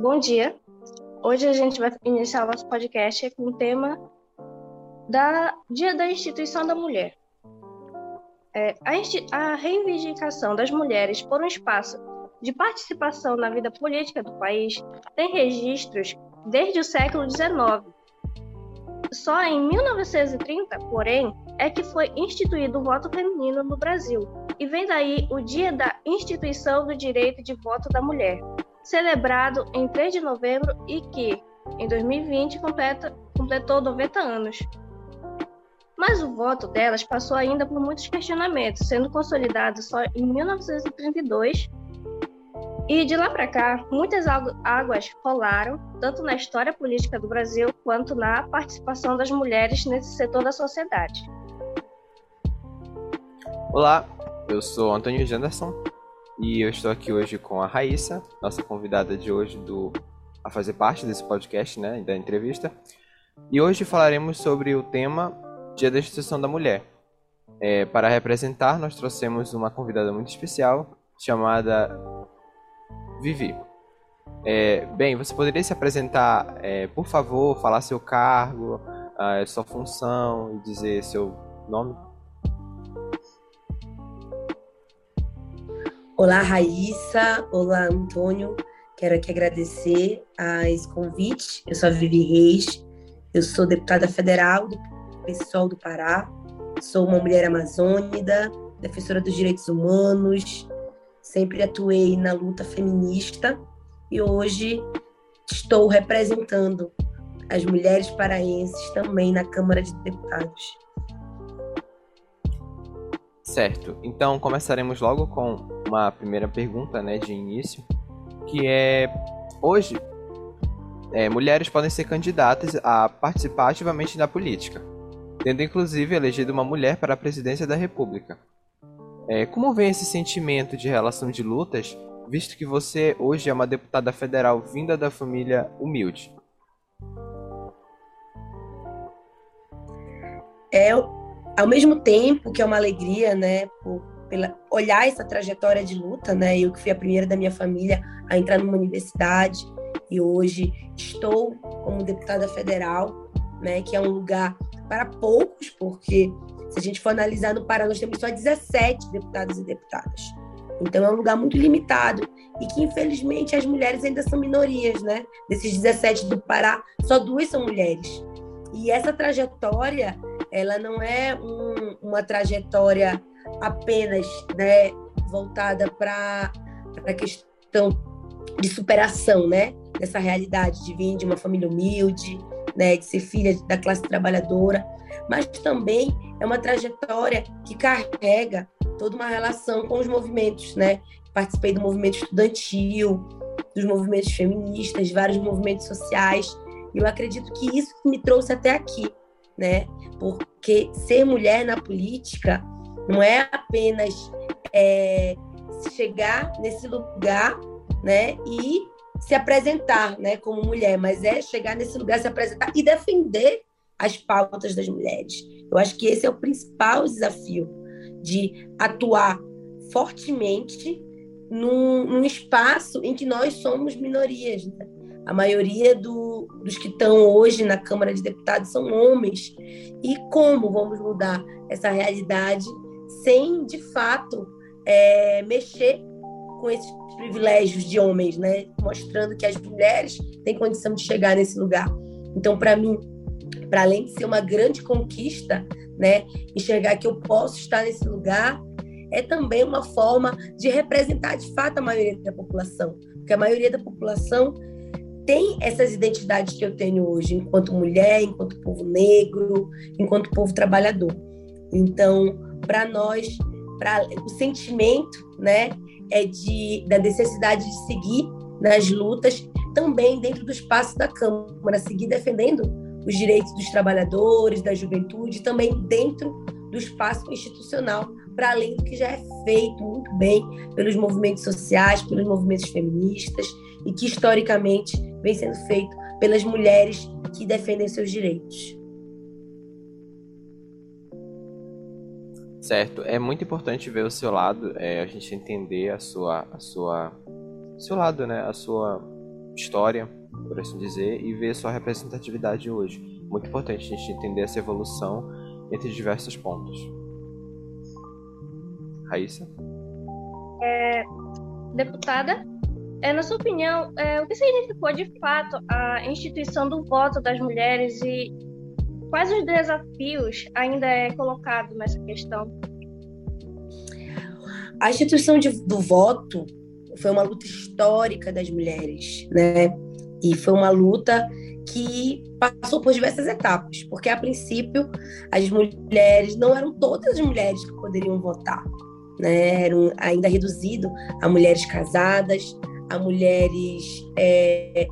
Bom dia. Hoje a gente vai iniciar o nosso podcast com o tema da Dia da Instituição da Mulher. É, a, a reivindicação das mulheres por um espaço de participação na vida política do país tem registros desde o século XIX. Só em 1930, porém, é que foi instituído o voto feminino no Brasil, e vem daí o Dia da Instituição do Direito de Voto da Mulher, celebrado em 3 de novembro e que, em 2020, completa, completou 90 anos. Mas o voto delas passou ainda por muitos questionamentos, sendo consolidado só em 1932. E de lá para cá, muitas águas rolaram, tanto na história política do Brasil quanto na participação das mulheres nesse setor da sociedade. Olá, eu sou Antônio Janderson e eu estou aqui hoje com a Raíssa, nossa convidada de hoje do a fazer parte desse podcast, né, da entrevista. E hoje falaremos sobre o tema Dia da Instituição da Mulher. É, para representar, nós trouxemos uma convidada muito especial chamada Vivi. É, bem, você poderia se apresentar, é, por favor, falar seu cargo, sua função e dizer seu nome? Olá, Raíssa. Olá, Antônio. Quero aqui agradecer a esse convite. Eu sou a Vivi Reis. Eu sou deputada federal do PSOL do Pará. Sou uma mulher amazônida, defensora dos direitos humanos. Sempre atuei na luta feminista e hoje estou representando as mulheres paraenses também na Câmara de Deputados. Certo. Então começaremos logo com uma primeira pergunta, né, de início, que é hoje é, mulheres podem ser candidatas a participar ativamente da política, tendo inclusive elegido uma mulher para a presidência da República. É, como vem esse sentimento de relação de lutas, visto que você hoje é uma deputada federal vinda da família humilde? É, ao mesmo tempo que é uma alegria, né, por pela, olhar essa trajetória de luta, né, eu que fui a primeira da minha família a entrar numa universidade e hoje estou como deputada federal, né, que é um lugar para poucos, porque se a gente for analisar no Pará, nós temos só 17 deputados e deputadas. Então é um lugar muito limitado e que infelizmente as mulheres ainda são minorias, né? Desses 17 do Pará, só duas são mulheres. E essa trajetória ela não é um, uma trajetória apenas né, voltada para a questão de superação, né? Dessa realidade de vir de uma família humilde, né, de ser filha da classe trabalhadora, mas também é uma trajetória que carrega toda uma relação com os movimentos, né? Participei do movimento estudantil, dos movimentos feministas, vários movimentos sociais, e eu acredito que isso me trouxe até aqui, né? Porque ser mulher na política não é apenas é, chegar nesse lugar, né? E se apresentar, né? Como mulher, mas é chegar nesse lugar, se apresentar e defender as pautas das mulheres. Eu acho que esse é o principal desafio de atuar fortemente num, num espaço em que nós somos minorias. Né? A maioria do, dos que estão hoje na Câmara de Deputados são homens. E como vamos mudar essa realidade sem, de fato, é, mexer com esses privilégios de homens, né? Mostrando que as mulheres têm condição de chegar nesse lugar. Então, para mim, para além de ser uma grande conquista, né, enxergar que eu posso estar nesse lugar, é também uma forma de representar de fato a maioria da população, porque a maioria da população tem essas identidades que eu tenho hoje, enquanto mulher, enquanto povo negro, enquanto povo trabalhador. Então, para nós, para o sentimento, né, é de da necessidade de seguir nas lutas, também dentro do espaço da Câmara, seguir defendendo os direitos dos trabalhadores, da juventude, também dentro do espaço institucional, para além do que já é feito muito bem pelos movimentos sociais, pelos movimentos feministas e que historicamente vem sendo feito pelas mulheres que defendem seus direitos. Certo, é muito importante ver o seu lado, é, a gente entender a sua, a sua, seu lado, né, a sua história, por assim dizer, e ver sua representatividade hoje. Muito importante a gente entender essa evolução entre diversos pontos. Raíssa? É, deputada, é, na sua opinião, é, o que significou de fato a instituição do voto das mulheres e quais os desafios ainda é colocado nessa questão? A instituição de, do voto foi uma luta histórica das mulheres, né? E foi uma luta que passou por diversas etapas, porque a princípio as mulheres não eram todas as mulheres que poderiam votar, né? Eram ainda reduzido a mulheres casadas, a mulheres é,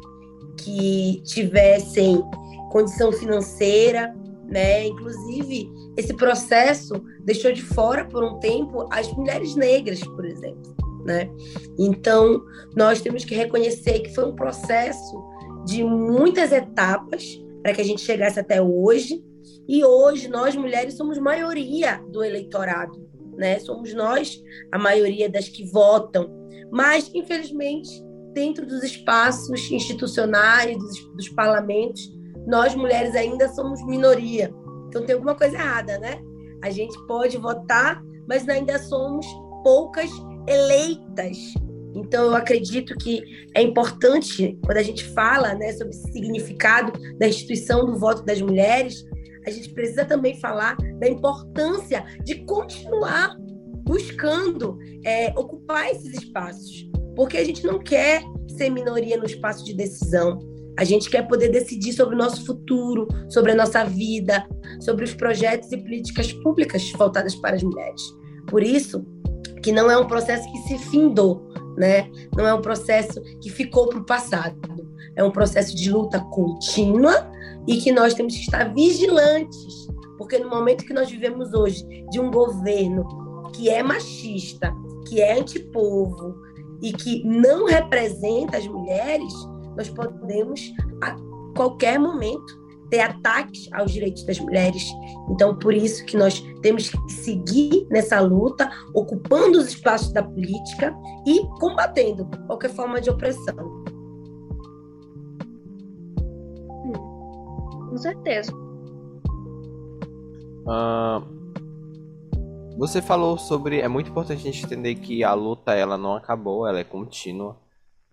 que tivessem condição financeira, né? Inclusive, esse processo deixou de fora por um tempo as mulheres negras, por exemplo, né? Então, nós temos que reconhecer que foi um processo de muitas etapas para que a gente chegasse até hoje. E hoje nós mulheres somos maioria do eleitorado, né? Somos nós a maioria das que votam. Mas infelizmente, dentro dos espaços institucionais, dos, dos parlamentos, nós mulheres ainda somos minoria. Então tem alguma coisa errada, né? A gente pode votar, mas ainda somos poucas eleitas. Então eu acredito que é importante quando a gente fala, né, sobre o significado da instituição do voto das mulheres, a gente precisa também falar da importância de continuar buscando é, ocupar esses espaços, porque a gente não quer ser minoria no espaço de decisão. A gente quer poder decidir sobre o nosso futuro, sobre a nossa vida, sobre os projetos e políticas públicas voltadas para as mulheres. Por isso, que não é um processo que se findou, né? Não é um processo que ficou para o passado. É um processo de luta contínua e que nós temos que estar vigilantes, porque no momento que nós vivemos hoje de um governo que é machista, que é antipovo e que não representa as mulheres, nós podemos, a qualquer momento, ter ataques aos direitos das mulheres. Então, por isso que nós temos que seguir nessa luta, ocupando os espaços da política e combatendo qualquer forma de opressão. Com certeza. Uh, você falou sobre. É muito importante a gente entender que a luta ela não acabou, ela é contínua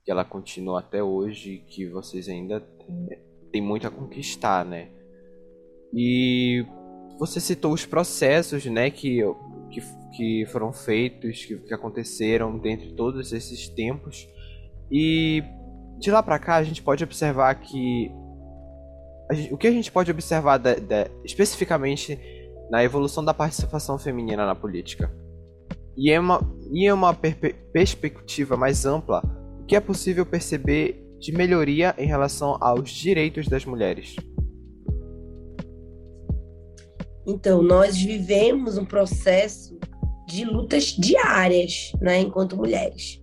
que ela continua até hoje, que vocês ainda têm muito a conquistar, né? E você citou os processos, né, que, que, que foram feitos, que, que aconteceram dentro de todos esses tempos. E de lá para cá a gente pode observar que gente, o que a gente pode observar especificamente na evolução da participação feminina na política e é uma, e é uma perspectiva mais ampla o que é possível perceber de melhoria em relação aos direitos das mulheres? Então, nós vivemos um processo de lutas diárias, né, enquanto mulheres.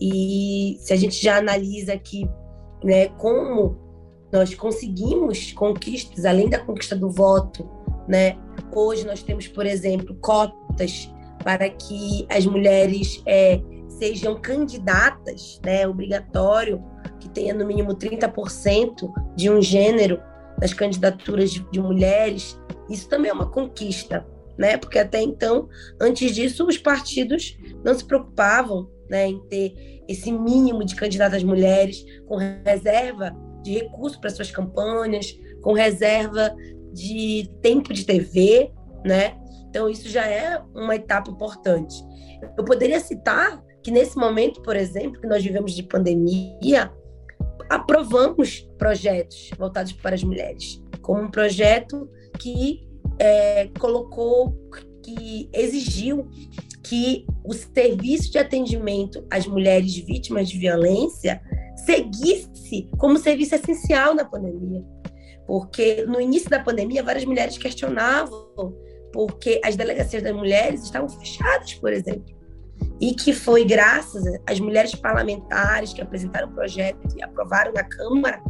E se a gente já analisa aqui, né, como nós conseguimos conquistas, além da conquista do voto, né, hoje nós temos, por exemplo, cotas para que as mulheres é, sejam candidatas, né, obrigatório que tenha no mínimo 30% de um gênero nas candidaturas de, de, mulheres. Isso também é uma conquista, né? Porque até então, antes disso, os partidos não se preocupavam, né, em ter esse mínimo de candidatas mulheres com reserva de recursos para suas campanhas, com reserva de tempo de TV, né? Então isso já é uma etapa importante. Eu poderia citar que nesse momento, por exemplo, que nós vivemos de pandemia, aprovamos projetos voltados para as mulheres, como um projeto que é, colocou, que exigiu que o serviço de atendimento às mulheres vítimas de violência seguisse como serviço essencial na pandemia. Porque no início da pandemia, várias mulheres questionavam porque as delegacias das mulheres estavam fechadas, por exemplo e que foi graças às mulheres parlamentares que apresentaram o projeto e aprovaram na Câmara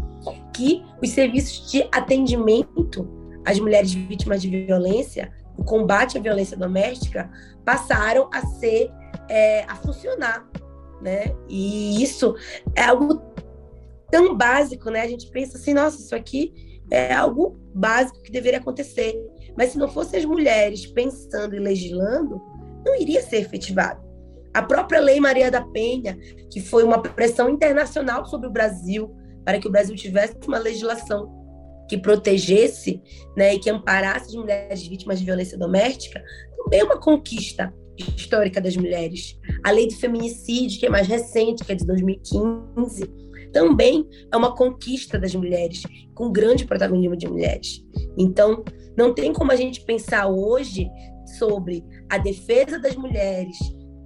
que os serviços de atendimento às mulheres vítimas de violência, o combate à violência doméstica, passaram a ser, é, a funcionar, né? E isso é algo tão básico, né? A gente pensa assim, nossa, isso aqui é algo básico que deveria acontecer. Mas se não fossem as mulheres pensando e legislando, não iria ser efetivado. A própria Lei Maria da Penha, que foi uma pressão internacional sobre o Brasil, para que o Brasil tivesse uma legislação que protegesse né, e que amparasse as mulheres vítimas de violência doméstica, também é uma conquista histórica das mulheres. A lei do feminicídio, que é mais recente, que é de 2015, também é uma conquista das mulheres, com grande protagonismo de mulheres. Então, não tem como a gente pensar hoje sobre a defesa das mulheres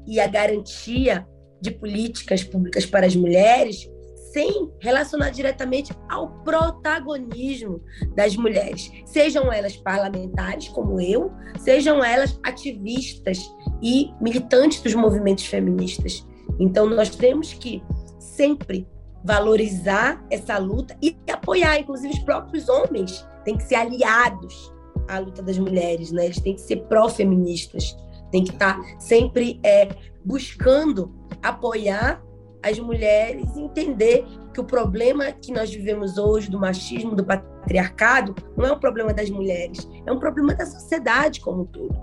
e a garantia de políticas públicas para as mulheres sem relacionar diretamente ao protagonismo das mulheres, sejam elas parlamentares como eu, sejam elas ativistas e militantes dos movimentos feministas. Então nós temos que sempre valorizar essa luta e apoiar, inclusive os próprios homens têm que ser aliados à luta das mulheres, né? Eles têm que ser pró-feministas, têm que estar sempre é, buscando apoiar as mulheres entender que o problema que nós vivemos hoje do machismo, do patriarcado, não é um problema das mulheres, é um problema da sociedade como um todo.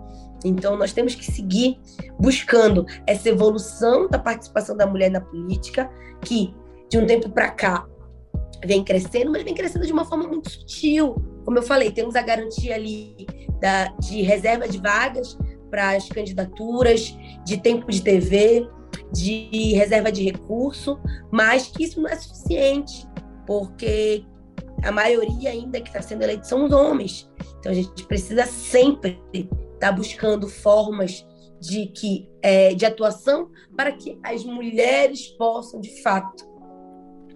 Então, nós temos que seguir buscando essa evolução da participação da mulher na política, que de um tempo para cá vem crescendo, mas vem crescendo de uma forma muito sutil. Como eu falei, temos a garantia ali da, de reserva de vagas para as candidaturas, de tempo de TV, de reserva de recurso, mas que isso não é suficiente, porque a maioria ainda que está sendo eleita são os homens. Então a gente precisa sempre estar tá buscando formas de que é, de atuação para que as mulheres possam de fato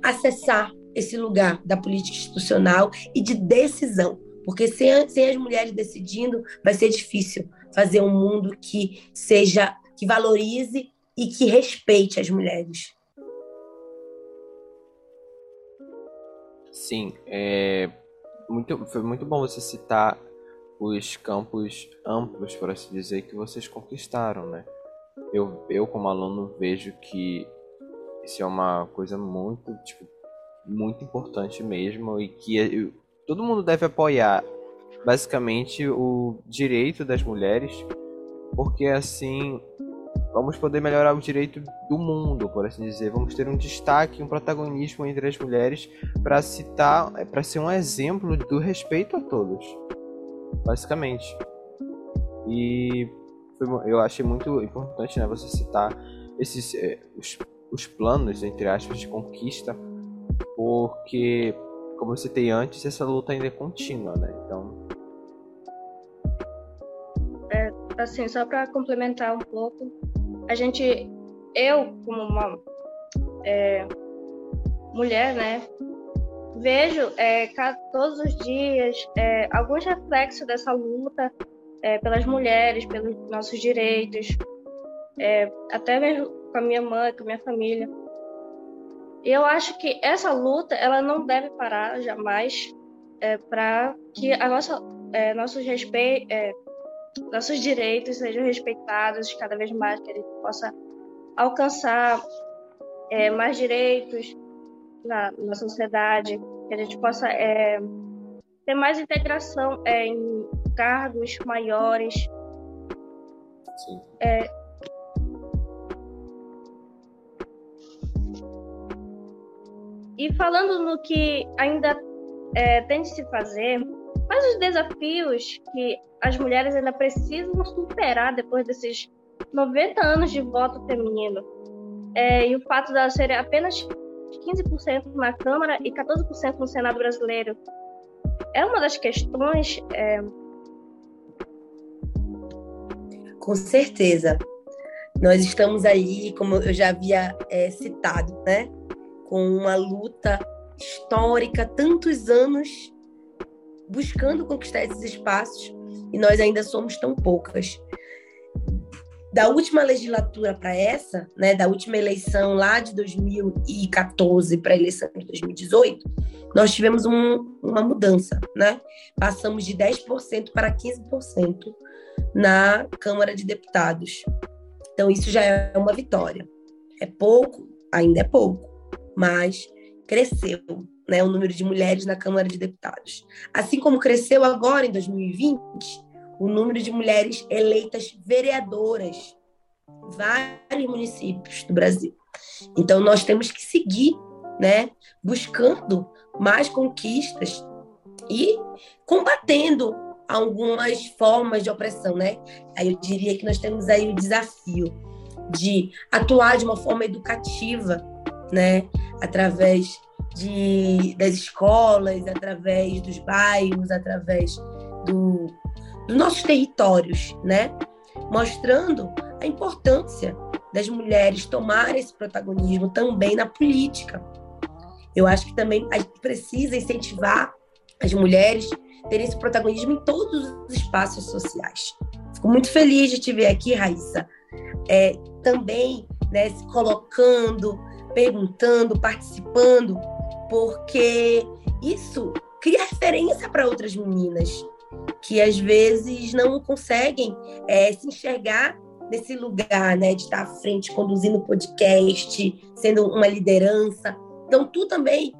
acessar esse lugar da política institucional e de decisão, porque sem, sem as mulheres decidindo vai ser difícil fazer um mundo que seja que valorize e que respeite as mulheres. Sim, é muito, foi muito bom você citar os campos amplos, por assim dizer, que vocês conquistaram, né? Eu, eu como aluno vejo que isso é uma coisa muito, tipo, muito importante mesmo e que eu, todo mundo deve apoiar basicamente o direito das mulheres, porque assim vamos poder melhorar o direito do mundo, por assim dizer. Vamos ter um destaque, um protagonismo entre as mulheres para citar, é, para ser um exemplo do respeito a todos, basicamente. E eu achei muito importante, né, você citar esses é, os, os planos entre aspas de conquista, porque como eu citei antes, essa luta ainda é contínua, né? Então é, assim, só para complementar um pouco, a gente, eu como uma é, mulher, né, vejo é, todos os dias é, alguns reflexos dessa luta é, pelas mulheres, pelos nossos direitos, é, até mesmo com a minha mãe, com a minha família. E eu acho que essa luta ela não deve parar jamais é, para que a nossa nossos respeitos nossos direitos sejam respeitados cada vez mais, que a gente possa alcançar é, mais direitos na, na sociedade, que a gente possa é, ter mais integração é, em cargos maiores. Sim. É, e falando no que ainda é, tem de se fazer, quais os desafios que as mulheres ainda precisam superar depois desses 90 anos de voto feminino. É, e o fato de elas serem apenas 15% na Câmara e 14% no Senado brasileiro é uma das questões. É... Com certeza. Nós estamos aí, como eu já havia é, citado, né, com uma luta histórica, tantos anos buscando conquistar esses espaços e nós ainda somos tão poucas. Da última legislatura para essa, né, da última eleição lá de 2014 para a eleição de 2018, nós tivemos um, uma mudança, né? Passamos de 10% para 15% na Câmara de Deputados. Então, isso já é uma vitória. É pouco, ainda é pouco, mas cresceu, né, o número de mulheres na Câmara de Deputados. Assim como cresceu agora em 2020 o número de mulheres eleitas vereadoras em vários municípios do Brasil. Então nós temos que seguir, né, buscando mais conquistas e combatendo algumas formas de opressão, né? Aí eu diria que nós temos aí o desafio de atuar de uma forma educativa, né? Através de, das escolas, através dos bairros, através do, dos nossos territórios, né? Mostrando a importância das mulheres tomarem esse protagonismo também na política. Eu acho que também a gente precisa incentivar as mulheres ter esse protagonismo em todos os espaços sociais. Fico muito feliz de te ver aqui, Raíssa, é, também né, se colocando, perguntando, participando, porque isso cria referência para outras meninas que às vezes não conseguem é, se enxergar nesse lugar, né, de estar à frente, conduzindo podcast, sendo uma liderança. Então, tu também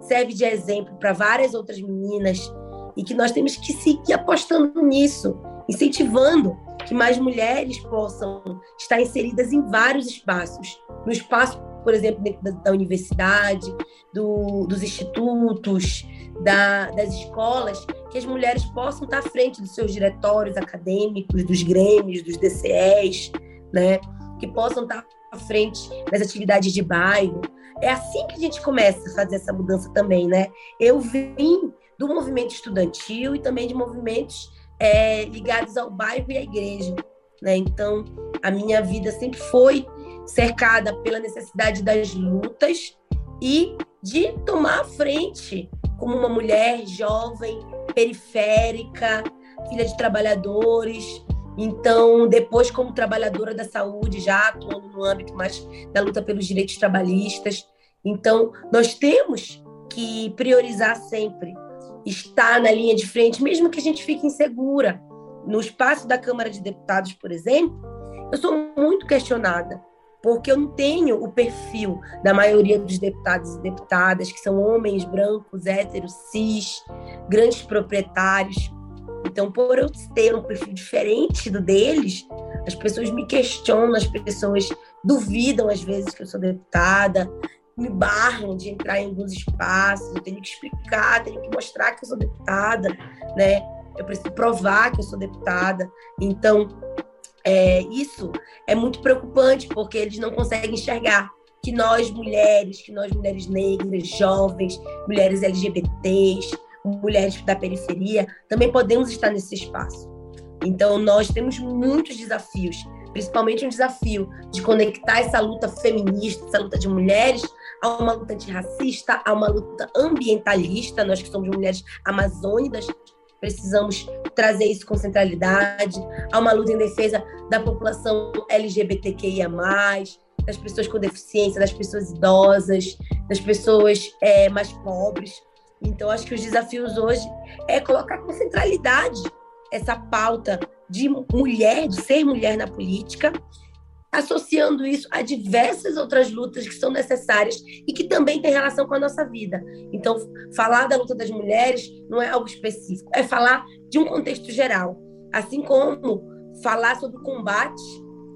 serve de exemplo para várias outras meninas e que nós temos que seguir apostando nisso, incentivando que mais mulheres possam estar inseridas em vários espaços. No espaço, por exemplo, dentro da, da universidade, do, dos institutos, da, das escolas, que as mulheres possam estar à frente dos seus diretórios acadêmicos, dos grêmios, dos DCEs, né? que possam estar à frente das atividades de bairro. É assim que a gente começa a fazer essa mudança também, né? Eu vim do movimento estudantil e também de movimentos é, ligados ao bairro e à igreja. Né? Então, a minha vida sempre foi cercada pela necessidade das lutas e de tomar a frente como uma mulher jovem, periférica, filha de trabalhadores. Então, depois, como trabalhadora da saúde, já atuando no âmbito mais da luta pelos direitos trabalhistas. Então, nós temos que priorizar sempre estar na linha de frente, mesmo que a gente fique insegura. No espaço da Câmara de Deputados, por exemplo, eu sou muito questionada, porque eu não tenho o perfil da maioria dos deputados e deputadas, que são homens brancos, héteros, cis, grandes proprietários. Então, por eu ter um perfil diferente do deles, as pessoas me questionam, as pessoas duvidam às vezes que eu sou deputada, me barram de entrar em alguns espaços, eu tenho que explicar, tenho que mostrar que eu sou deputada, né? Eu preciso provar que eu sou deputada. Então, é, isso é muito preocupante, porque eles não conseguem enxergar que nós mulheres, que nós mulheres negras, jovens, mulheres LGBTs, mulheres da periferia, também podemos estar nesse espaço. Então, nós temos muitos desafios, principalmente um desafio de conectar essa luta feminista, essa luta de mulheres, a uma luta antirracista, a uma luta ambientalista. Nós que somos mulheres amazônicas precisamos trazer isso com centralidade. Há uma luta em defesa da população LGBTQIA+, das pessoas com deficiência, das pessoas idosas, das pessoas é, mais pobres. Então, acho que os desafios hoje é colocar com centralidade essa pauta de mulher, de ser mulher na política, associando isso a diversas outras lutas que são necessárias e que também têm relação com a nossa vida. Então, falar da luta das mulheres não é algo específico, é falar de um contexto geral. Assim como falar sobre o combate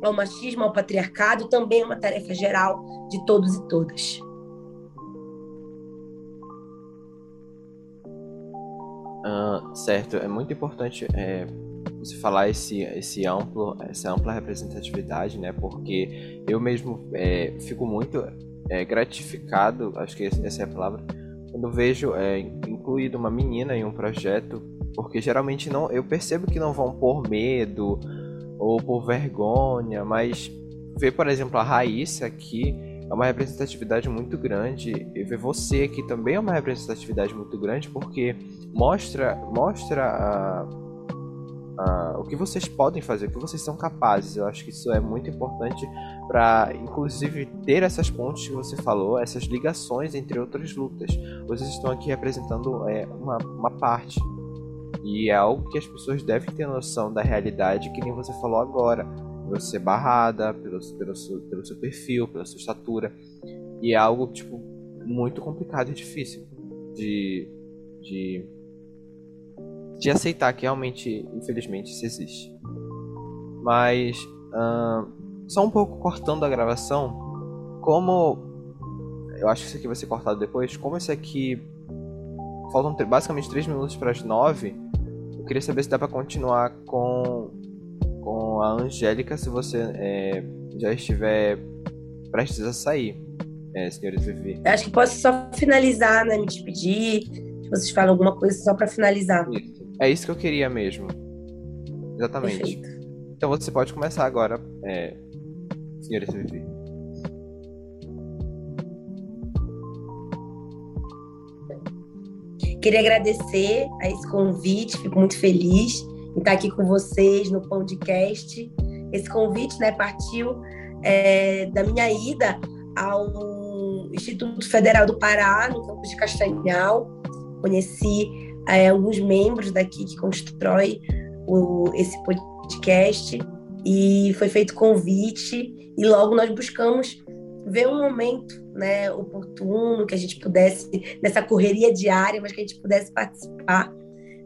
ao machismo, ao patriarcado, também é uma tarefa geral de todos e todas. Uh, certo, é muito importante é, você falar esse, esse amplo, essa ampla representatividade, né? Porque eu mesmo é, fico muito é, gratificado, acho que essa é a palavra, quando vejo é, incluído uma menina em um projeto, porque geralmente não, eu percebo que não vão por medo ou por vergonha, mas ver, por exemplo, a Raíssa aqui é uma representatividade muito grande e ver você aqui também é uma representatividade muito grande porque mostra mostra a uh, o que vocês podem fazer, o que vocês são capazes. Eu acho que isso é muito importante para, inclusive, ter essas pontes que você falou, essas ligações entre outras lutas. Vocês estão aqui representando é, uma, uma parte. E é algo que as pessoas devem ter noção da realidade, que nem você falou agora. Você barrada pelo, pelo, seu, pelo seu perfil, pela sua estatura. E é algo, tipo, muito complicado e difícil de, de, de aceitar que realmente, infelizmente, isso existe. Mas, uh, só um pouco cortando a gravação, como eu acho que isso aqui vai ser cortado depois, como esse aqui faltam basicamente 3 minutos para as 9, eu queria saber se dá para continuar com, com a Angélica se você é, já estiver prestes a sair, é, senhora Vivi. Eu acho que posso só finalizar, né? Me despedir. Se vocês falam alguma coisa só para finalizar. Isso. É isso que eu queria mesmo. Exatamente. Perfeito. Então você pode começar agora, é, senhora Vivi. Queria agradecer a esse convite, fico muito feliz em estar aqui com vocês no podcast. Esse convite né, partiu é, da minha ida ao Instituto Federal do Pará, no campus de Castanhal. Conheci é, alguns membros daqui que constrói o, esse podcast. E foi feito convite. E logo nós buscamos ver um momento né, oportuno que a gente pudesse nessa correria diária, mas que a gente pudesse participar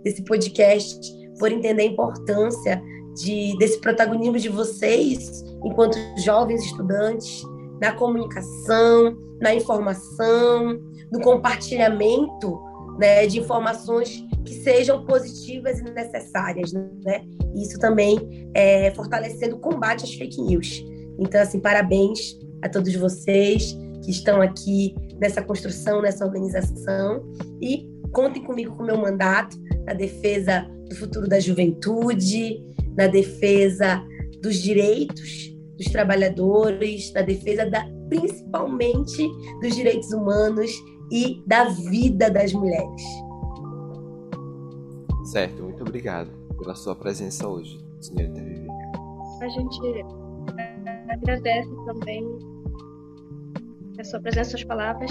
desse podcast por entender a importância de, desse protagonismo de vocês enquanto jovens estudantes na comunicação, na informação, no compartilhamento né, de informações que sejam positivas e necessárias, né? Isso também é, fortalecendo o combate às fake news. Então, assim, parabéns a todos vocês que estão aqui nessa construção, nessa organização e contem comigo com o meu mandato na defesa do futuro da juventude, na defesa dos direitos dos trabalhadores, na defesa da, principalmente dos direitos humanos e da vida das mulheres. Certo, muito obrigado pela sua presença hoje, senhorita Vivi. A gente agradece também a sua presença, suas palavras.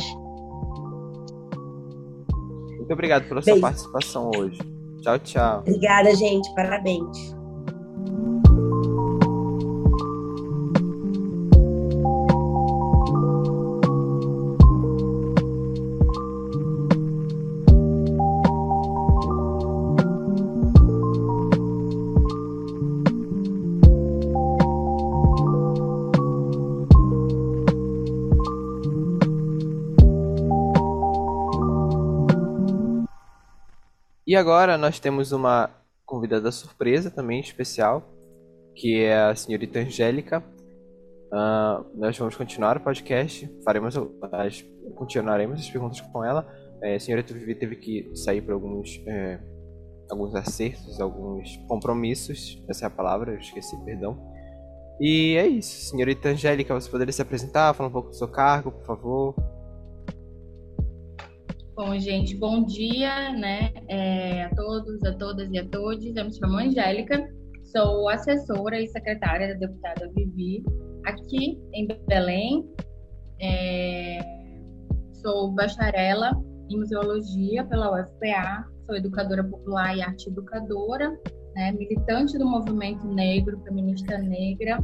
Muito obrigado pela sua participação hoje. Tchau, tchau. Obrigada, gente. Parabéns. E agora nós temos uma convidada surpresa também especial, que é a senhorita Angélica. Uh, nós vamos continuar o podcast, faremos as, continuaremos as perguntas com ela. É, a senhorita Vivi teve que sair por alguns, é, alguns acertos, alguns compromissos, essa é a palavra, eu esqueci, perdão. E é isso, senhorita Angélica, você poderia se apresentar, falar um pouco do seu cargo, por favor? Bom, gente, bom dia, né, é, a todos, a todas e a todos. Eu me chamo Angélica, sou assessora e secretária da deputada Vivi aqui em Belém. É, sou bacharela em museologia pela UFPA, sou educadora popular e arte educadora, né, militante do movimento negro, feminista negra,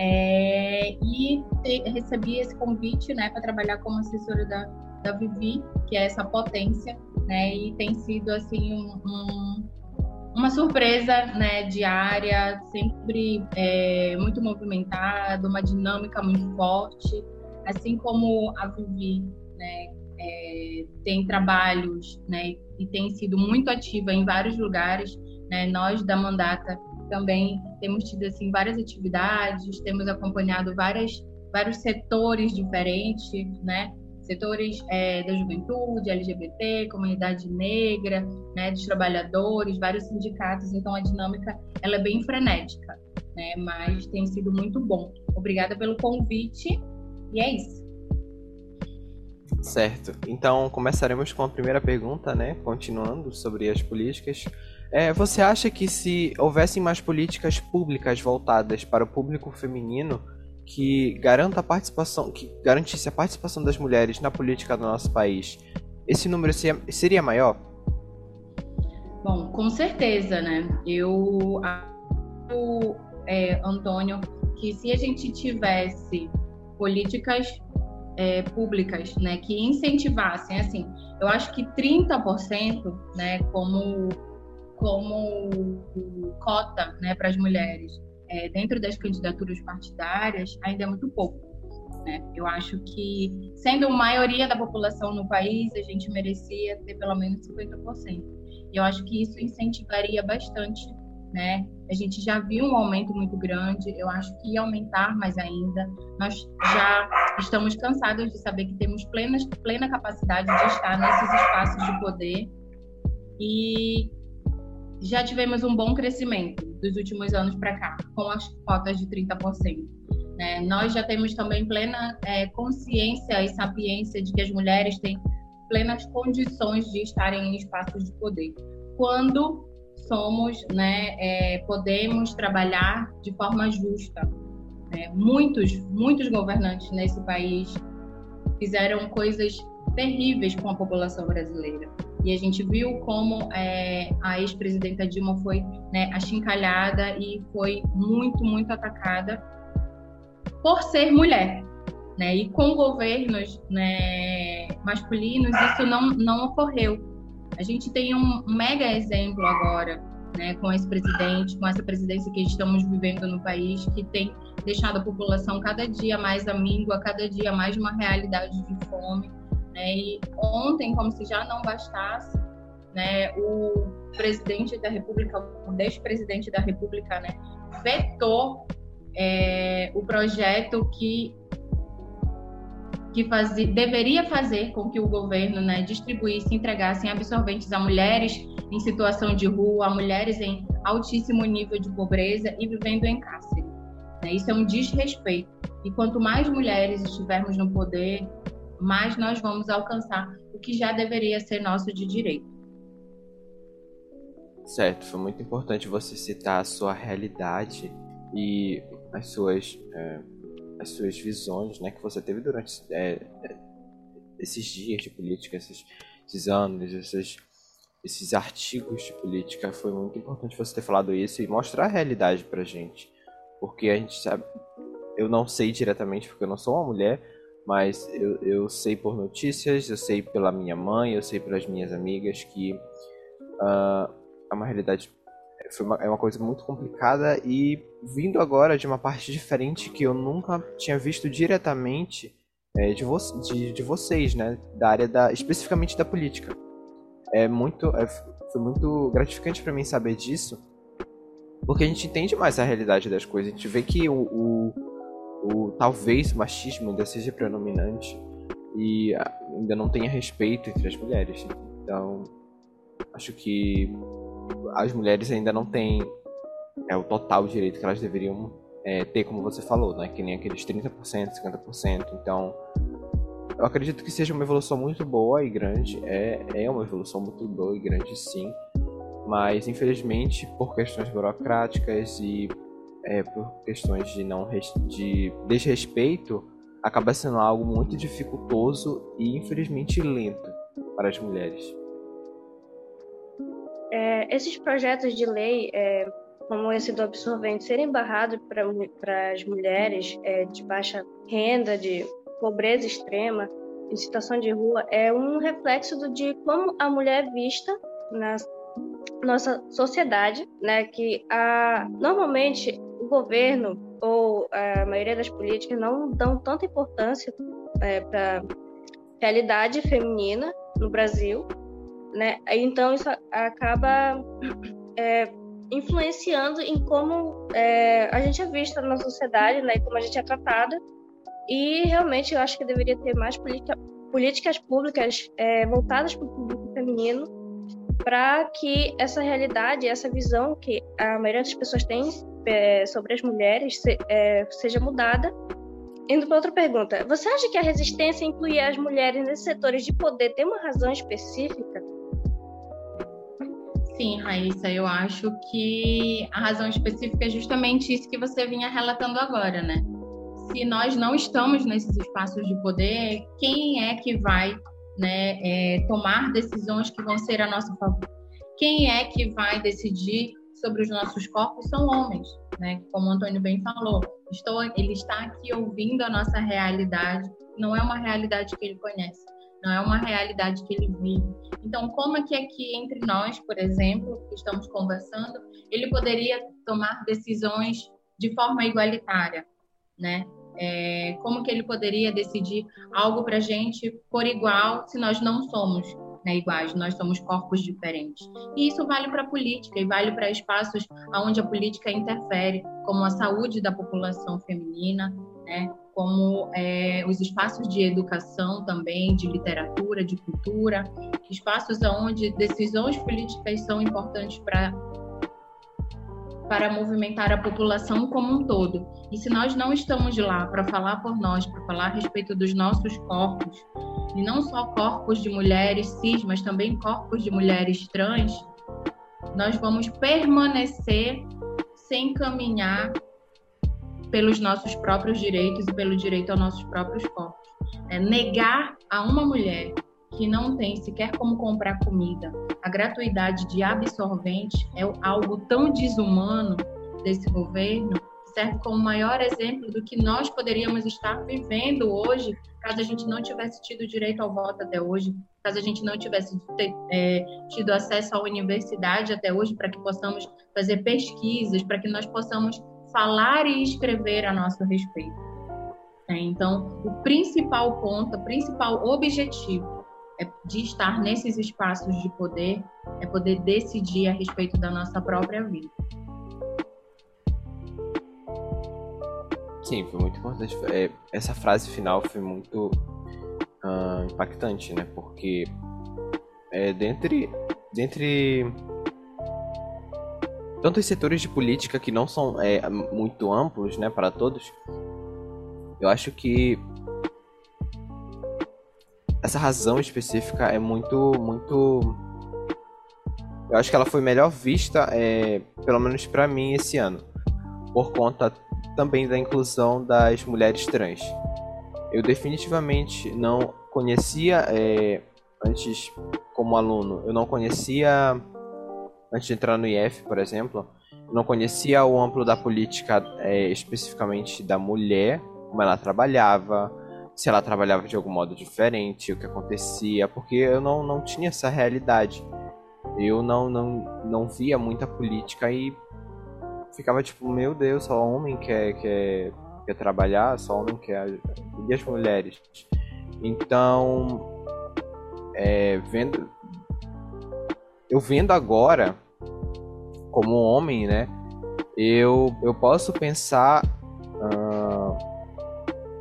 é, e te, recebi esse convite né, para trabalhar como assessora da da Vivi, que é essa potência, né? E tem sido assim um, um, uma surpresa, né? Diária, sempre é, muito movimentada, uma dinâmica muito forte, assim como a Vivi, né? É, tem trabalhos, né? E tem sido muito ativa em vários lugares, né? Nós da Mandata também temos tido assim várias atividades, temos acompanhado várias vários setores diferentes, né? Setores é, da juventude, LGBT, comunidade negra, né, dos trabalhadores, vários sindicatos. Então a dinâmica ela é bem frenética, né, mas tem sido muito bom. Obrigada pelo convite e é isso. Certo. Então começaremos com a primeira pergunta, né? Continuando sobre as políticas. É, você acha que se houvessem mais políticas públicas voltadas para o público feminino, que garanta a participação, que garantisse a participação das mulheres na política do nosso país, esse número seria maior? Bom, com certeza, né? Eu acho, é, Antônio, que se a gente tivesse políticas é, públicas, né, que incentivassem, assim, eu acho que 30%, né, como como cota, né, para as mulheres é, dentro das candidaturas partidárias ainda é muito pouco. Né? Eu acho que, sendo a maioria da população no país, a gente merecia ter pelo menos 50%. E eu acho que isso incentivaria bastante né? A gente já viu um aumento muito grande, eu acho que ia aumentar mais ainda. Nós já estamos cansados de saber que temos plena, plena capacidade de estar nesses espaços de poder e já tivemos um bom crescimento dos últimos anos para cá, com as cotas de 30%. Né? Nós já temos também plena é, consciência e sapiência de que as mulheres têm plenas condições de estarem em espaços de poder. Quando somos, né, é, podemos trabalhar de forma justa. Né? Muitos, muitos governantes nesse país fizeram coisas terríveis com a população brasileira. E a gente viu como é, a ex-presidenta Dilma foi né, achincalhada e foi muito, muito atacada por ser mulher. Né? E com governos né, masculinos isso não, não ocorreu. A gente tem um mega exemplo agora, né, com esse presidente, com essa presidência que estamos vivendo no país, que tem deixado a população cada dia mais amíngua, cada dia mais uma realidade de fome. Né? E ontem, como se já não bastasse, né, o presidente da República, o ex-presidente da República, né, vetou é, o projeto que que fazia, deveria fazer com que o governo né, distribuísse, entregasse absorventes a mulheres em situação de rua, a mulheres em altíssimo nível de pobreza e vivendo em cárcere. Né? Isso é um desrespeito. E quanto mais mulheres estivermos no poder, mais nós vamos alcançar o que já deveria ser nosso de direito. Certo, foi muito importante você citar a sua realidade e as suas. É as suas visões né, que você teve durante é, esses dias de política, esses, esses anos, esses, esses artigos de política. Foi muito importante você ter falado isso e mostrar a realidade pra gente. Porque a gente sabe. Eu não sei diretamente porque eu não sou uma mulher, mas eu, eu sei por notícias, eu sei pela minha mãe, eu sei pelas minhas amigas que uh, é uma realidade foi uma, é uma coisa muito complicada e vindo agora de uma parte diferente que eu nunca tinha visto diretamente é, de, vo de, de, vocês, né? Da área da, especificamente da política. É muito, é, foi muito gratificante para mim saber disso, porque a gente entende mais a realidade das coisas. A gente vê que o, o, o talvez machismo ainda seja predominante e ainda não tenha respeito entre as mulheres. Então, acho que as mulheres ainda não têm é, o total direito que elas deveriam é, ter, como você falou, né? Que nem aqueles 30%, 50%. Então, eu acredito que seja uma evolução muito boa e grande. É, é uma evolução muito boa e grande, sim. Mas, infelizmente, por questões burocráticas e é, por questões de não de desrespeito, acaba sendo algo muito dificultoso e, infelizmente, lento para as mulheres. É, esses projetos de lei, é, como esse do absorvente, serem barrados para as mulheres é, de baixa renda, de pobreza extrema, em situação de rua, é um reflexo do, de como a mulher é vista na nossa sociedade, né? Que a, normalmente governo ou a maioria das políticas não dão tanta importância é, para realidade feminina no Brasil né? Então isso acaba é, influenciando em como é, a gente é vista na sociedade, né? Como a gente é tratada. E realmente eu acho que deveria ter mais políticas públicas é, voltadas para o público feminino para que essa realidade, essa visão que a maioria das pessoas tem é, sobre as mulheres se, é, seja mudada. Indo para outra pergunta, você acha que a resistência incluir as mulheres nesses setores de poder tem uma razão específica? Sim, Raíssa, eu acho que a razão específica é justamente isso que você vinha relatando agora, né? Se nós não estamos nesses espaços de poder, quem é que vai né, é, tomar decisões que vão ser a nosso favor? Quem é que vai decidir sobre os nossos corpos? São homens, né? Como o Antônio bem falou. Estou, ele está aqui ouvindo a nossa realidade, não é uma realidade que ele conhece, não é uma realidade que ele vive. Então, como é que aqui entre nós, por exemplo, que estamos conversando, ele poderia tomar decisões de forma igualitária, né? É, como que ele poderia decidir algo para a gente por igual se nós não somos né, iguais, nós somos corpos diferentes. E isso vale para a política e vale para espaços onde a política interfere, como a saúde da população feminina, né, como é, os espaços de educação também, de literatura, de cultura, espaços onde decisões políticas são importantes para para movimentar a população como um todo. E se nós não estamos lá para falar por nós, para falar a respeito dos nossos corpos, e não só corpos de mulheres cis, mas também corpos de mulheres trans, nós vamos permanecer sem caminhar pelos nossos próprios direitos e pelo direito aos nossos próprios corpos. É negar a uma mulher que não tem sequer como comprar comida, a gratuidade de absorvente é algo tão desumano desse governo, serve como maior exemplo do que nós poderíamos estar vivendo hoje, caso a gente não tivesse tido direito ao voto até hoje, caso a gente não tivesse ter, é, tido acesso à universidade até hoje, para que possamos fazer pesquisas, para que nós possamos falar e escrever a nosso respeito. É, então, o principal ponto, o principal objetivo é de estar nesses espaços de poder, é poder decidir a respeito da nossa própria vida. Sim, foi muito importante. É, essa frase final foi muito uh, impactante, né? Porque é, dentre, dentre tantos setores de política que não são é, muito amplos, né, para todos, eu acho que essa razão específica é muito, muito. Eu acho que ela foi melhor vista, é, pelo menos para mim, esse ano, por conta também da inclusão das mulheres trans. Eu definitivamente não conhecia é, antes, como aluno, eu não conhecia antes de entrar no IF, por exemplo, não conhecia o amplo da política é, especificamente da mulher, como ela trabalhava, se ela trabalhava de algum modo diferente, o que acontecia, porque eu não, não tinha essa realidade. Eu não, não, não via muita política e ficava tipo, meu Deus, só homem quer, quer, quer trabalhar, só homem quer. E as mulheres? Então, é, vendo. Eu vendo agora, como homem, né? Eu, eu posso pensar.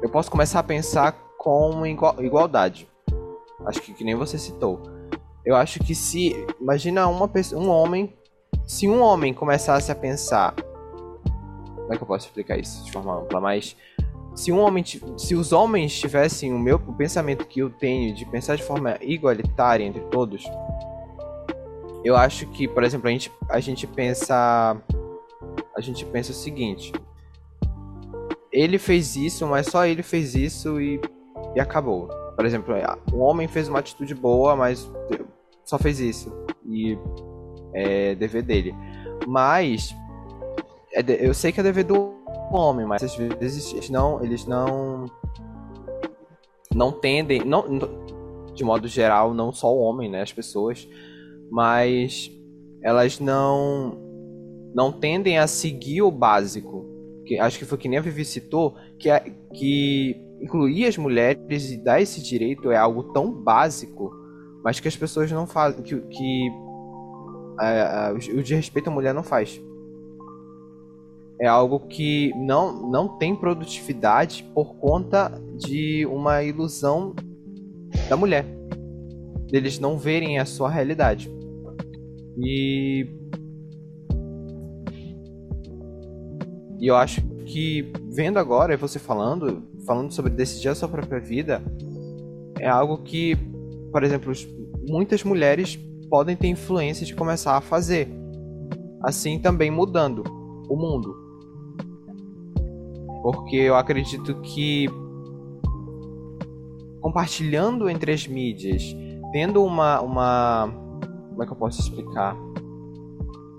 Eu posso começar a pensar com igualdade. Acho que, que nem você citou. Eu acho que se. Imagina uma pessoa, um homem. Se um homem começasse a pensar. Como é que eu posso explicar isso de forma ampla? Mas. Se um homem. Se os homens tivessem o meu o pensamento que eu tenho de pensar de forma igualitária entre todos. Eu acho que, por exemplo, a gente, a gente pensa. A gente pensa o seguinte ele fez isso, mas só ele fez isso e, e acabou. Por exemplo, o homem fez uma atitude boa, mas só fez isso. E é dever dele. Mas é de, eu sei que é dever do homem, mas às vezes eles não, eles não não tendem, não, de modo geral, não só o homem, né, as pessoas, mas elas não não tendem a seguir o básico que acho que foi que nem a Vivi citou, que, é, que incluir as mulheres e dar esse direito é algo tão básico, mas que as pessoas não fazem, que, que a, a, o de respeito à mulher não faz. É algo que não, não tem produtividade por conta de uma ilusão da mulher. Deles não verem a sua realidade. E E eu acho que, vendo agora, você falando, falando sobre decidir a sua própria vida, é algo que, por exemplo, muitas mulheres podem ter influência de começar a fazer. Assim também mudando o mundo. Porque eu acredito que compartilhando entre as mídias, tendo uma, uma como é que eu posso explicar?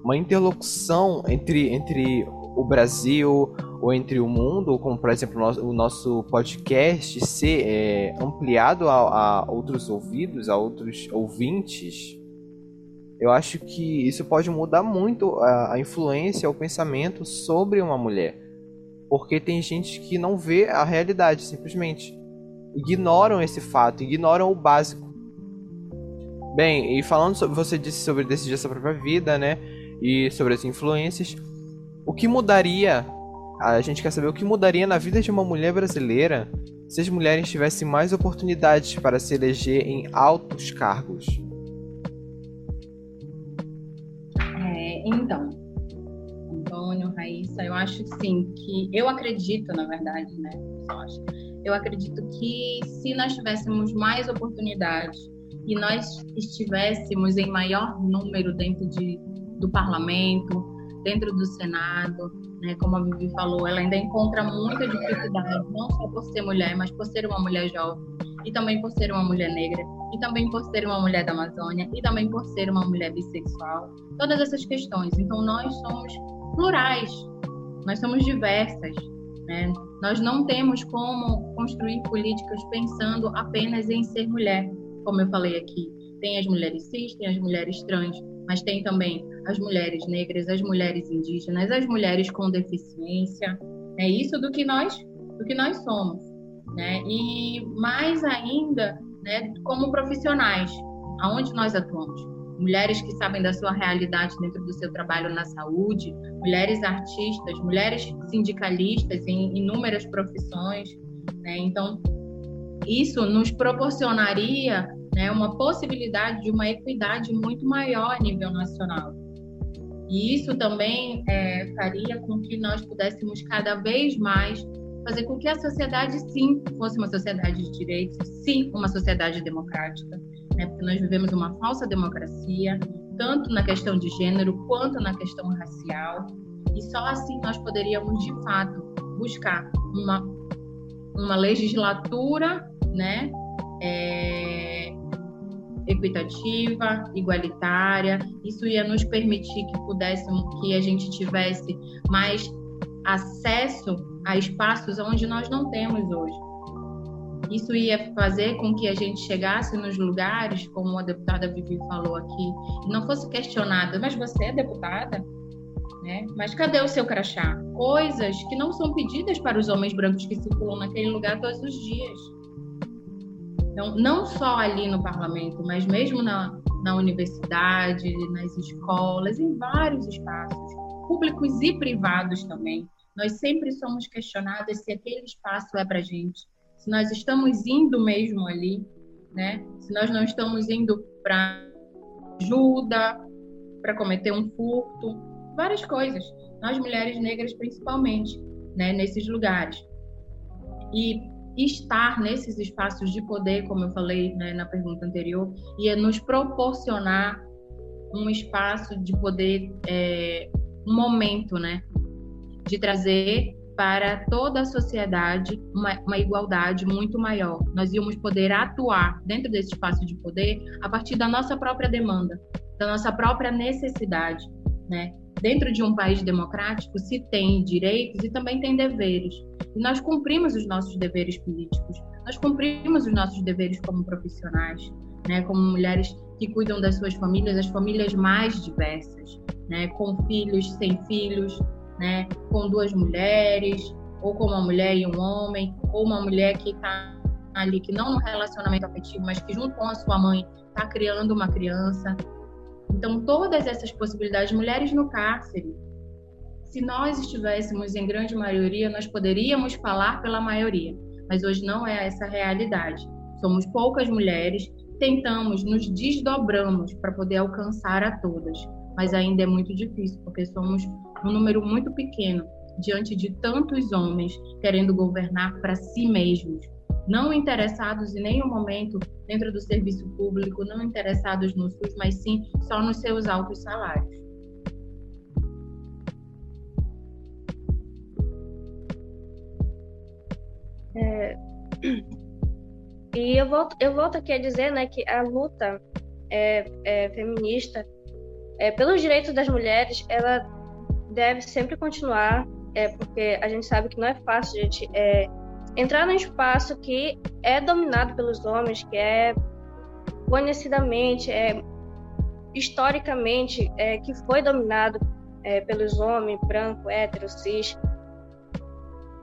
Uma interlocução entre, entre o Brasil ou entre o mundo, como por exemplo o nosso, podcast ser é, ampliado a, a, outros ouvidos, a outros ouvintes, eu acho que isso pode mudar muito a, a influência, o pensamento sobre uma mulher. Porque tem gente que não vê a realidade, simplesmente. Ignoram esse fato, ignoram o básico. Bem, e falando sobre. Você disse sobre decidir essa própria vida, né? E sobre as influências. O que mudaria? A gente quer saber o que mudaria na vida de uma mulher brasileira se as mulheres tivessem mais oportunidades para se eleger em altos cargos. É, então, Antônio, Raíssa, eu acho sim que eu acredito, na verdade, né? Eu acredito que se nós tivéssemos mais oportunidades e nós estivéssemos em maior número dentro de, do parlamento, dentro do Senado, né, como a Vivi falou, ela ainda encontra muita dificuldade, não só por ser mulher, mas por ser uma mulher jovem, e também por ser uma mulher negra, e também por ser uma mulher da Amazônia, e também por ser uma mulher bissexual. Todas essas questões. Então, nós somos plurais, nós somos diversas. Né? Nós não temos como construir políticas pensando apenas em ser mulher, como eu falei aqui. Tem as mulheres cis, tem as mulheres trans, mas tem também as mulheres negras, as mulheres indígenas, as mulheres com deficiência. É isso do que nós, do que nós somos, né? E mais ainda, né, como profissionais, aonde nós atuamos. Mulheres que sabem da sua realidade dentro do seu trabalho na saúde, mulheres artistas, mulheres sindicalistas em inúmeras profissões, né? Então, isso nos proporcionaria né, uma possibilidade de uma equidade muito maior a nível nacional. E isso também é, faria com que nós pudéssemos cada vez mais fazer com que a sociedade, sim, fosse uma sociedade de direitos, sim, uma sociedade democrática, né? porque nós vivemos uma falsa democracia, tanto na questão de gênero quanto na questão racial, e só assim nós poderíamos, de fato, buscar uma, uma legislatura né, é, equitativa, igualitária. Isso ia nos permitir que pudéssemos, que a gente tivesse mais acesso a espaços onde nós não temos hoje. Isso ia fazer com que a gente chegasse nos lugares, como a deputada Vivi falou aqui, e não fosse questionada, mas você é deputada? Né? Mas cadê o seu crachá? Coisas que não são pedidas para os homens brancos que circulam naquele lugar todos os dias. Então, não só ali no parlamento, mas mesmo na, na universidade, nas escolas, em vários espaços, públicos e privados também. Nós sempre somos questionadas se aquele espaço é para gente, se nós estamos indo mesmo ali, né? Se nós não estamos indo para ajuda, para cometer um furto, várias coisas. Nós mulheres negras principalmente, né? Nesses lugares. E estar nesses espaços de poder, como eu falei né, na pergunta anterior, ia nos proporcionar um espaço de poder, é, um momento, né, de trazer para toda a sociedade uma, uma, igualdade muito maior. Nós íamos poder atuar dentro desse espaço de poder a partir da nossa própria demanda, da nossa própria necessidade, né? Dentro de um país democrático se tem direitos e também tem deveres. E nós cumprimos os nossos deveres políticos, nós cumprimos os nossos deveres como profissionais, né, como mulheres que cuidam das suas famílias, as famílias mais diversas, né, com filhos, sem filhos, né, com duas mulheres, ou com uma mulher e um homem, ou uma mulher que está ali, que não no relacionamento afetivo, mas que junto com a sua mãe está criando uma criança. Então, todas essas possibilidades, mulheres no cárcere, se nós estivéssemos em grande maioria, nós poderíamos falar pela maioria, mas hoje não é essa a realidade. Somos poucas mulheres, tentamos, nos desdobramos para poder alcançar a todas, mas ainda é muito difícil, porque somos um número muito pequeno diante de tantos homens querendo governar para si mesmos, não interessados em nenhum momento dentro do serviço público, não interessados no SUS, mas sim só nos seus altos salários. É... E eu volto, eu volto aqui a dizer né, que a luta é, é, feminista é, pelos direitos das mulheres, ela deve sempre continuar, é porque a gente sabe que não é fácil, gente, é, entrar num espaço que é dominado pelos homens, que é conhecidamente, é, historicamente, é, que foi dominado é, pelos homens, branco, hétero, cis,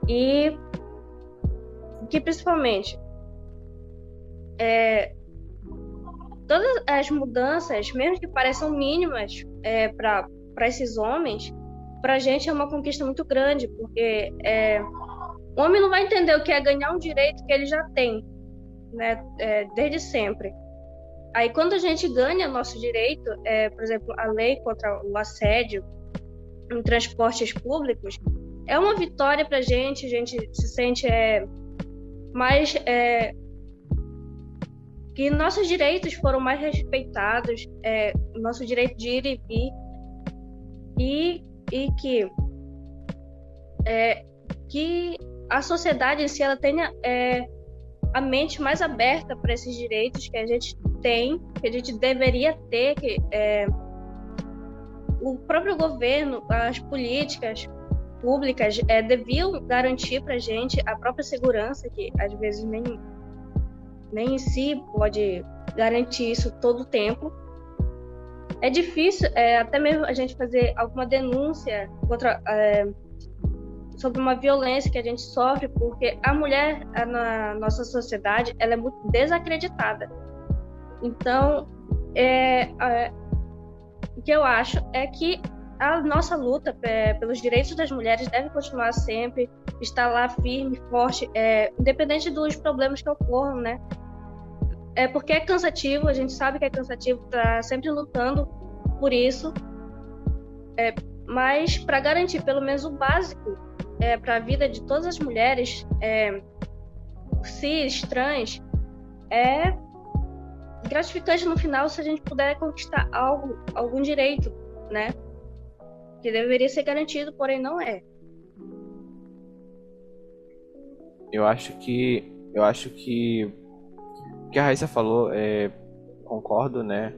e que principalmente é, todas as mudanças, mesmo que pareçam mínimas é, para esses homens, para a gente é uma conquista muito grande, porque é, o homem não vai entender o que é ganhar um direito que ele já tem, né, é, desde sempre. Aí, quando a gente ganha nosso direito, é, por exemplo, a lei contra o assédio em transportes públicos, é uma vitória para a gente, a gente se sente é, mais é, que nossos direitos foram mais respeitados, é, nosso direito de ir e vir, e, e que, é, que a sociedade em si ela tenha é, a mente mais aberta para esses direitos que a gente tem, que a gente deveria ter, que é, o próprio governo, as políticas públicas é, deviam garantir para a gente a própria segurança, que às vezes nem nem em si pode garantir isso todo o tempo. É difícil é, até mesmo a gente fazer alguma denúncia contra, é, sobre uma violência que a gente sofre, porque a mulher na nossa sociedade ela é muito desacreditada. Então, é, é, o que eu acho é que a nossa luta é, pelos direitos das mulheres deve continuar sempre, estar lá firme, forte, é, independente dos problemas que ocorram, né? É porque é cansativo, a gente sabe que é cansativo, tá sempre lutando por isso. É, mas para garantir pelo menos o básico é, para a vida de todas as mulheres, é, cis, trans, é gratificante no final se a gente puder conquistar algo, algum direito, né? Que deveria ser garantido, porém não é. Eu acho que eu acho que o que a Raíssa falou, é, concordo, né?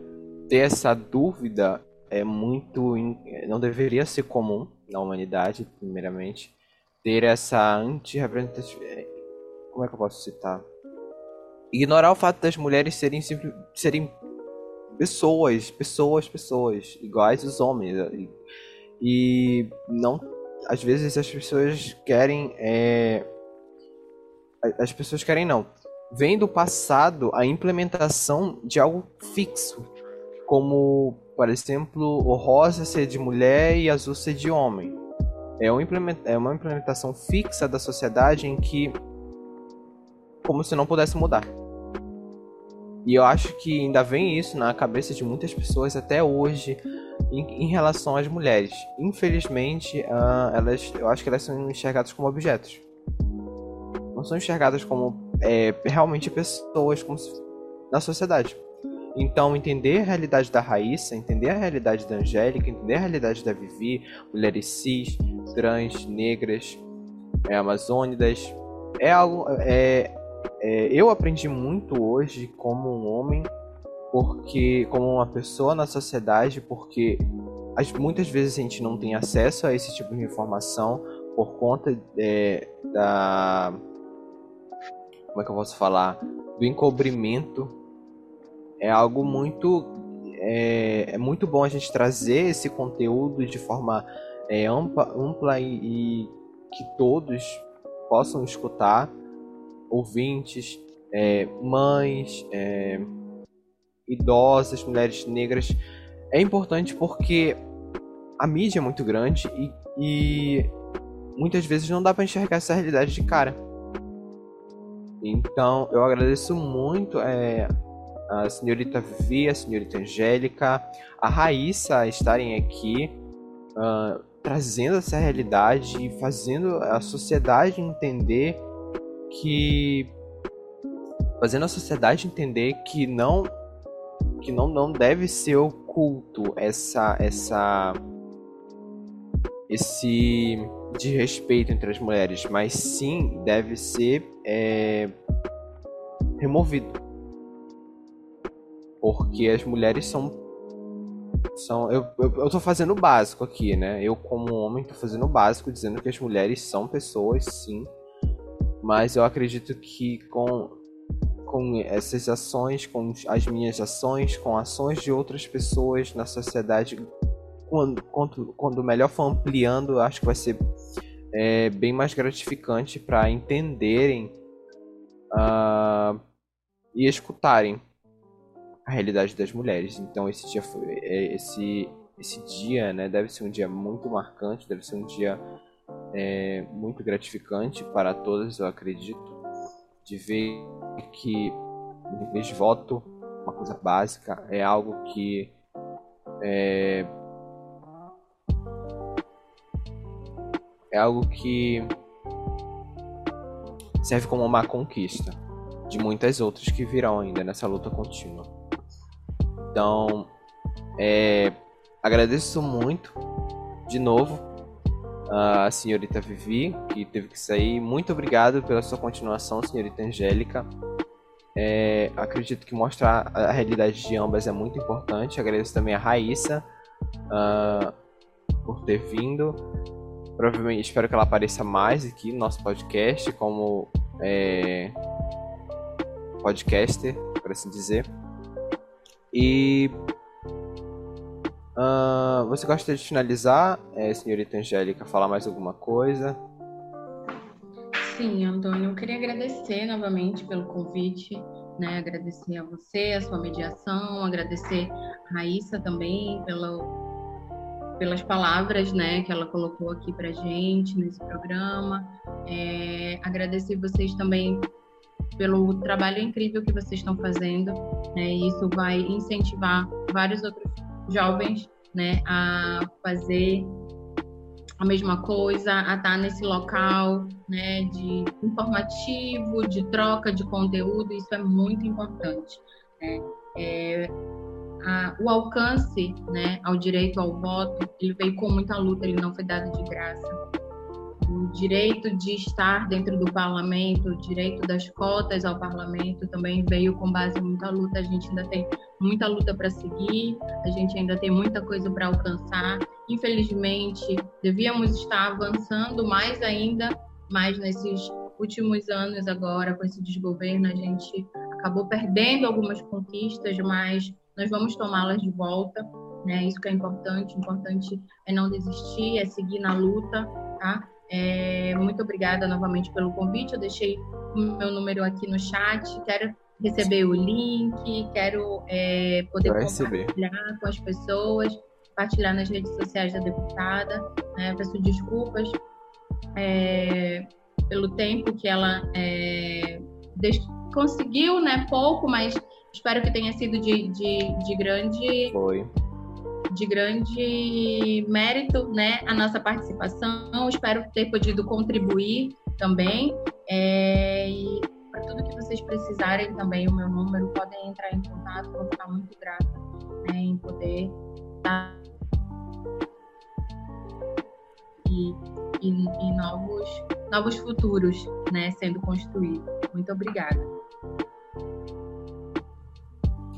Ter essa dúvida é muito. não deveria ser comum na humanidade, primeiramente. Ter essa anti-representatividade. Como é que eu posso citar? Ignorar o fato das mulheres serem, simples, serem pessoas, pessoas, pessoas, iguais os homens. E, e não. Às vezes as pessoas querem. É, as pessoas querem não vem do passado a implementação de algo fixo, como, por exemplo, o rosa ser de mulher e azul ser de homem. É uma, é uma implementação fixa da sociedade em que, como se não pudesse mudar. E eu acho que ainda vem isso na cabeça de muitas pessoas até hoje em, em relação às mulheres. Infelizmente, uh, elas, eu acho que elas são enxergadas como objetos. Não são enxergadas como é, realmente pessoas como se, na sociedade. Então, entender a realidade da Raíssa, entender a realidade da Angélica, entender a realidade da Vivi, mulheres cis, trans, negras, é, amazônidas, é algo. É, é, eu aprendi muito hoje como um homem, porque como uma pessoa na sociedade, porque as, muitas vezes a gente não tem acesso a esse tipo de informação por conta é, da como é que eu posso falar, do encobrimento é algo muito é, é muito bom a gente trazer esse conteúdo de forma é, ampla, ampla e, e, que todos possam escutar, ouvintes, é, mães, é, idosas, mulheres negras. É importante porque a mídia é muito grande e, e muitas vezes não dá para enxergar essa realidade de cara. Então, eu agradeço muito é, a senhorita Vivi, a senhorita Angélica, a Raíssa estarem aqui uh, trazendo essa realidade e fazendo a sociedade entender que fazendo a sociedade entender que não que não, não deve ser oculto essa essa esse de respeito entre as mulheres, mas sim deve ser é, removido. Porque as mulheres são são eu, eu, eu tô fazendo o básico aqui, né? Eu, como homem, tô fazendo o básico, dizendo que as mulheres são pessoas, sim. Mas eu acredito que com, com essas ações, com as minhas ações, com ações de outras pessoas na sociedade, quando, quando, quando melhor for ampliando, acho que vai ser é, bem mais gratificante para entenderem uh, e escutarem a realidade das mulheres. Então esse dia foi é, esse esse dia, né, deve ser um dia muito marcante, deve ser um dia é, muito gratificante para todas, eu acredito, de ver que esse voto, uma coisa básica, é algo que é, é algo que serve como uma conquista de muitas outras que virão ainda nessa luta contínua. Então, é, agradeço muito de novo a senhorita Vivi, que teve que sair. Muito obrigado pela sua continuação, senhorita Angélica. É, acredito que mostrar a realidade de ambas é muito importante. Agradeço também a Raíssa uh, por ter vindo. Provavelmente espero que ela apareça mais aqui no nosso podcast, como é, podcaster, por assim dizer. E uh, você gosta de finalizar, é, senhorita Angélica, falar mais alguma coisa? Sim, Antônio, eu queria agradecer novamente pelo convite, né? Agradecer a você, a sua mediação, agradecer a Raíssa também pelo, pelas palavras né, que ela colocou aqui para gente nesse programa. É, agradecer vocês também pelo trabalho incrível que vocês estão fazendo. Né, isso vai incentivar vários outros jovens né, a fazer a mesma coisa, a estar nesse local né, de informativo, de troca de conteúdo. Isso é muito importante. Né? É, a, o alcance né, ao direito ao voto, ele veio com muita luta, ele não foi dado de graça. O direito de estar dentro do parlamento, o direito das cotas ao parlamento também veio com base em muita luta. A gente ainda tem muita luta para seguir, a gente ainda tem muita coisa para alcançar. Infelizmente, devíamos estar avançando mais ainda, mas nesses últimos anos agora, com esse desgoverno, a gente acabou perdendo algumas conquistas, mas nós vamos tomá-las de volta, né? Isso que é importante. Importante é não desistir, é seguir na luta, tá? É, muito obrigada novamente pelo convite. Eu deixei o meu número aqui no chat. Quero receber o link, quero é, poder compartilhar com as pessoas, compartilhar nas redes sociais da deputada. Né? Peço desculpas é, pelo tempo que ela é, conseguiu, né? Pouco, mas Espero que tenha sido de, de, de grande. Foi. De grande mérito, né? A nossa participação. Espero ter podido contribuir também. É, e para tudo que vocês precisarem também, o meu número, podem entrar em contato. Vou ficar muito grata né, em poder estar. E, e, e novos, novos futuros né, sendo construídos. Muito obrigada.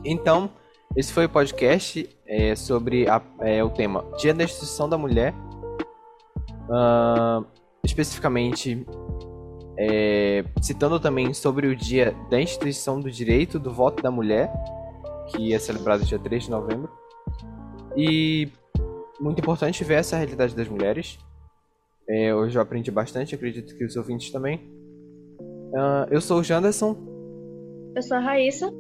Então, esse foi o podcast é, sobre a, é, o tema Dia da Instituição da Mulher. Uh, especificamente é, citando também sobre o dia da instituição do direito do voto da mulher, que é celebrado dia 3 de novembro. E muito importante ver essa realidade das mulheres. É, hoje eu aprendi bastante, acredito que os ouvintes também. Uh, eu sou o Janderson. Eu sou a Raíssa.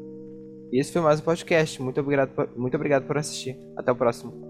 E esse foi mais um podcast. Muito obrigado, muito obrigado por assistir. Até o próximo.